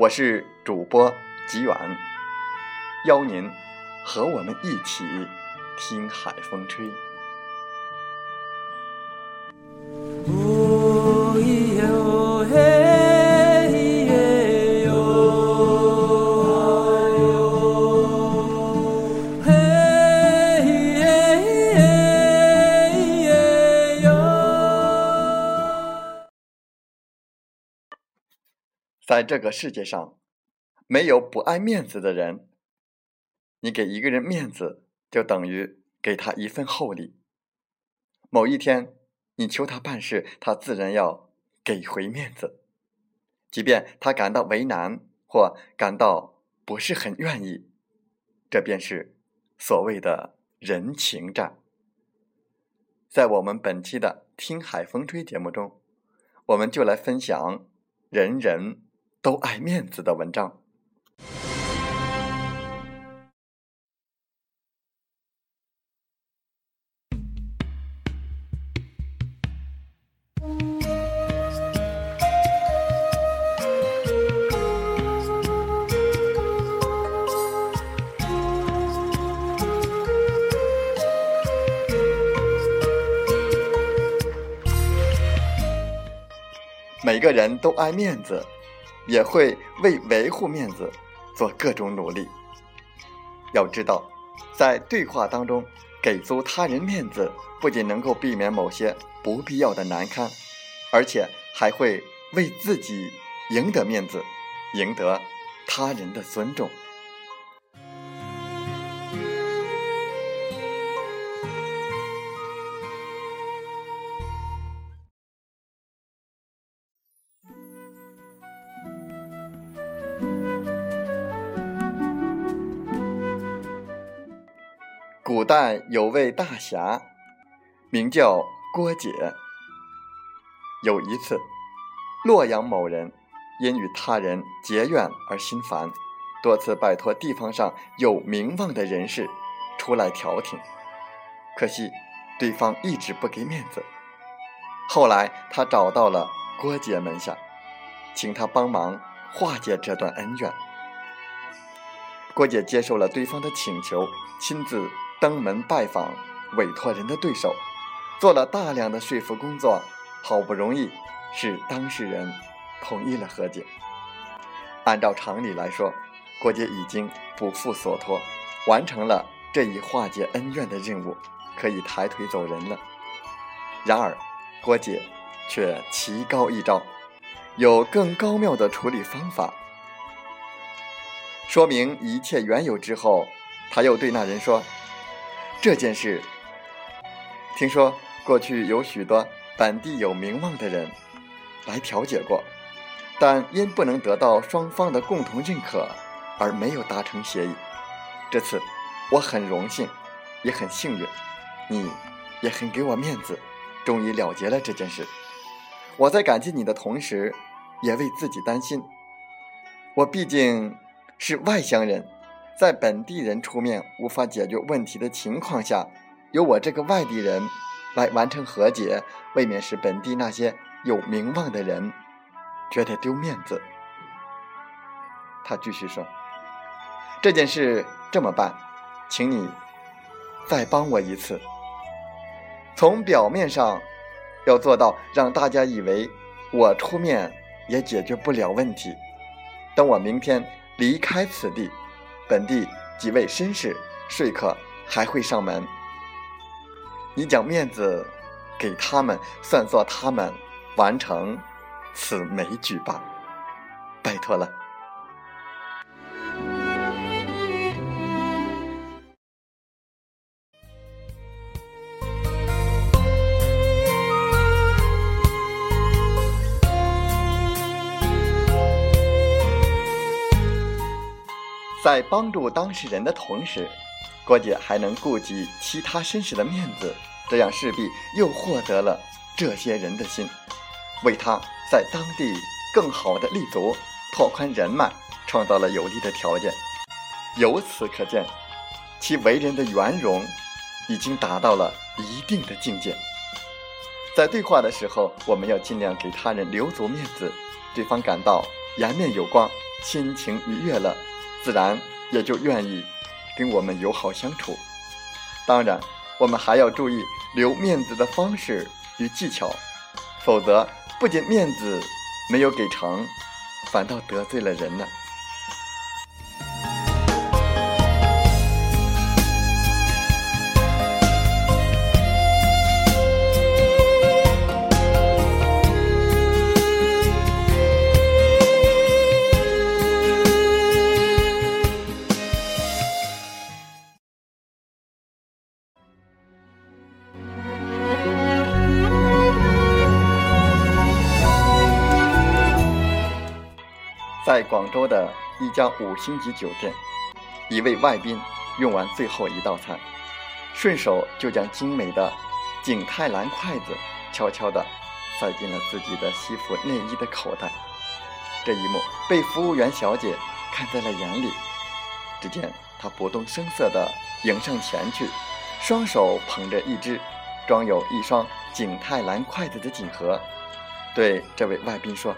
我是主播吉远。邀您和我们一起听海风吹。在这个世界上，没有不爱面子的人。你给一个人面子，就等于给他一份厚礼。某一天，你求他办事，他自然要给回面子，即便他感到为难或感到不是很愿意。这便是所谓的人情债。在我们本期的《听海风吹》节目中，我们就来分享人人都爱面子的文章。每个人都爱面子，也会为维护面子做各种努力。要知道，在对话当中给足他人面子，不仅能够避免某些不必要的难堪，而且还会为自己赢得面子，赢得他人的尊重。代有位大侠，名叫郭解。有一次，洛阳某人因与他人结怨而心烦，多次拜托地方上有名望的人士出来调停，可惜对方一直不给面子。后来他找到了郭解门下，请他帮忙化解这段恩怨。郭解接受了对方的请求，亲自。登门拜访委托人的对手，做了大量的说服工作，好不容易使当事人同意了和解。按照常理来说，郭姐已经不负所托，完成了这一化解恩怨的任务，可以抬腿走人了。然而，郭姐却棋高一招，有更高妙的处理方法。说明一切缘由之后，他又对那人说。这件事，听说过去有许多本地有名望的人来调解过，但因不能得到双方的共同认可而没有达成协议。这次我很荣幸，也很幸运，你也很给我面子，终于了结了这件事。我在感激你的同时，也为自己担心。我毕竟是外乡人。在本地人出面无法解决问题的情况下，由我这个外地人来完成和解，未免使本地那些有名望的人觉得丢面子。他继续说：“这件事这么办，请你再帮我一次。从表面上要做到让大家以为我出面也解决不了问题。等我明天离开此地，本地几位绅士、说客还会上门。你将面子给他们，算作他们完成此美举吧。拜托了。”在帮助当事人的同时，郭姐还能顾及其他绅士的面子，这样势必又获得了这些人的心，为他在当地更好的立足、拓宽人脉创造了有利的条件。由此可见，其为人的圆融已经达到了一定的境界。在对话的时候，我们要尽量给他人留足面子，对方感到颜面有光，心情愉悦了。自然也就愿意跟我们友好相处。当然，我们还要注意留面子的方式与技巧，否则不仅面子没有给成，反倒得罪了人呢。广州的一家五星级酒店，一位外宾用完最后一道菜，顺手就将精美的景泰蓝筷子悄悄地塞进了自己的西服内衣的口袋。这一幕被服务员小姐看在了眼里。只见她不动声色地迎上前去，双手捧着一只装有一双景泰蓝筷子的锦盒，对这位外宾说。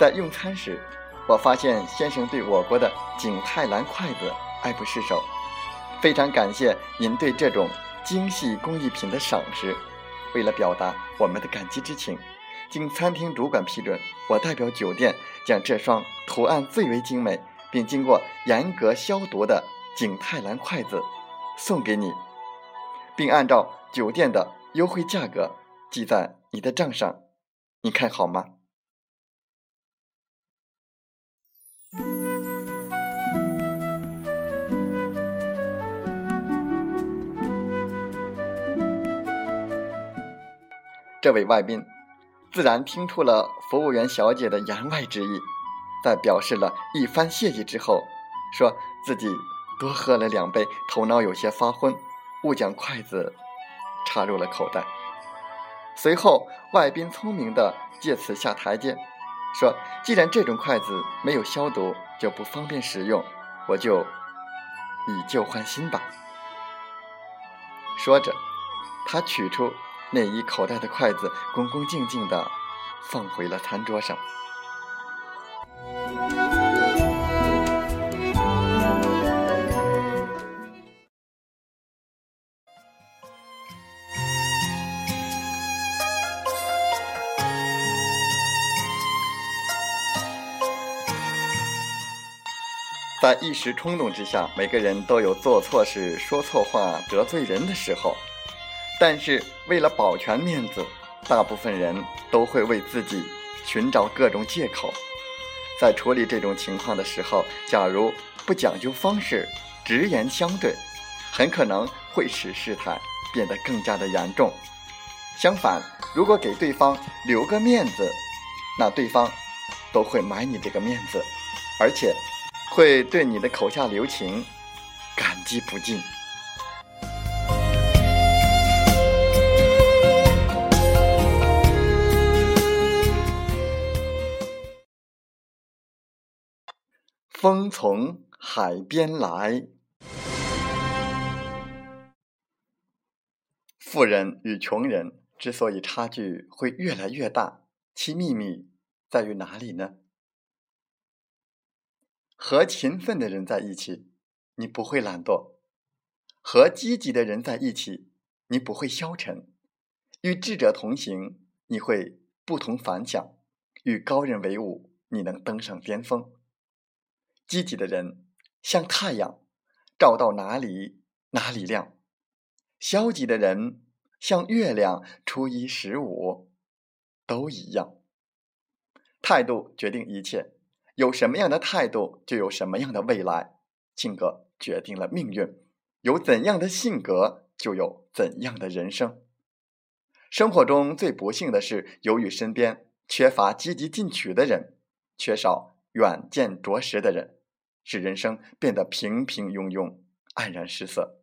在用餐时，我发现先生对我国的景泰蓝筷子爱不释手，非常感谢您对这种精细工艺品的赏识。为了表达我们的感激之情，经餐厅主管批准，我代表酒店将这双图案最为精美并经过严格消毒的景泰蓝筷子送给你，并按照酒店的优惠价格记在你的账上，你看好吗？这位外宾自然听出了服务员小姐的言外之意，在表示了一番谢意之后，说自己多喝了两杯，头脑有些发昏，误将筷子插入了口袋。随后，外宾聪明的借此下台阶，说：“既然这种筷子没有消毒，就不方便使用，我就以旧换新吧。”说着，他取出。内衣口袋的筷子恭恭敬敬地放回了餐桌上。在一时冲动之下，每个人都有做错事、说错话、得罪人的时候。但是为了保全面子，大部分人都会为自己寻找各种借口。在处理这种情况的时候，假如不讲究方式，直言相对，很可能会使事态变得更加的严重。相反，如果给对方留个面子，那对方都会买你这个面子，而且会对你的口下留情感激不尽。风从海边来。富人与穷人之所以差距会越来越大，其秘密在于哪里呢？和勤奋的人在一起，你不会懒惰；和积极的人在一起，你不会消沉；与智者同行，你会不同凡响；与高人为伍，你能登上巅峰。积极的人像太阳，照到哪里哪里亮；消极的人像月亮，初一十五都一样。态度决定一切。有什么样的态度，就有什么样的未来。性格决定了命运，有怎样的性格，就有怎样的人生。生活中最不幸的是，由于身边缺乏积极进取的人，缺少远见卓识的人，使人生变得平平庸庸、黯然失色。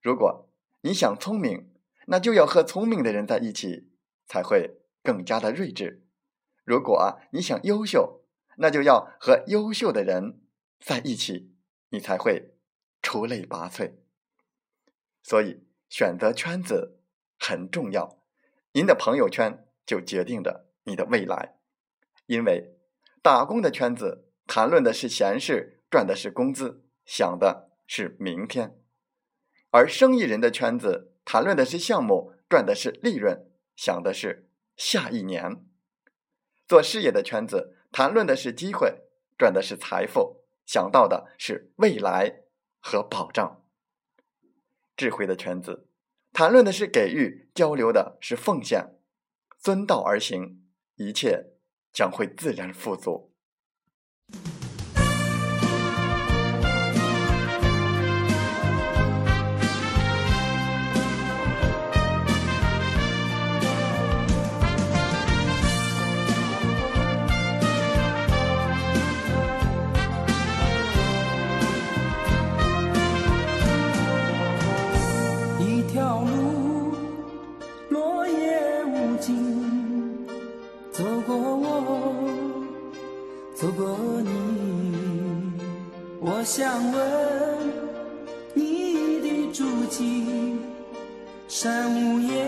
如果你想聪明，那就要和聪明的人在一起，才会更加的睿智。如果你想优秀，那就要和优秀的人在一起，你才会出类拔萃。所以选择圈子很重要，您的朋友圈就决定着你的未来。因为打工的圈子谈论的是闲事，赚的是工资，想的是明天；而生意人的圈子谈论的是项目，赚的是利润，想的是下一年。做事业的圈子。谈论的是机会，赚的是财富，想到的是未来和保障。智慧的圈子，谈论的是给予，交流的是奉献。遵道而行，一切将会自然富足。走过我走过你我想问你的足迹山无言。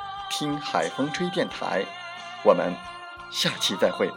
听海风吹电台”。我们下期再会。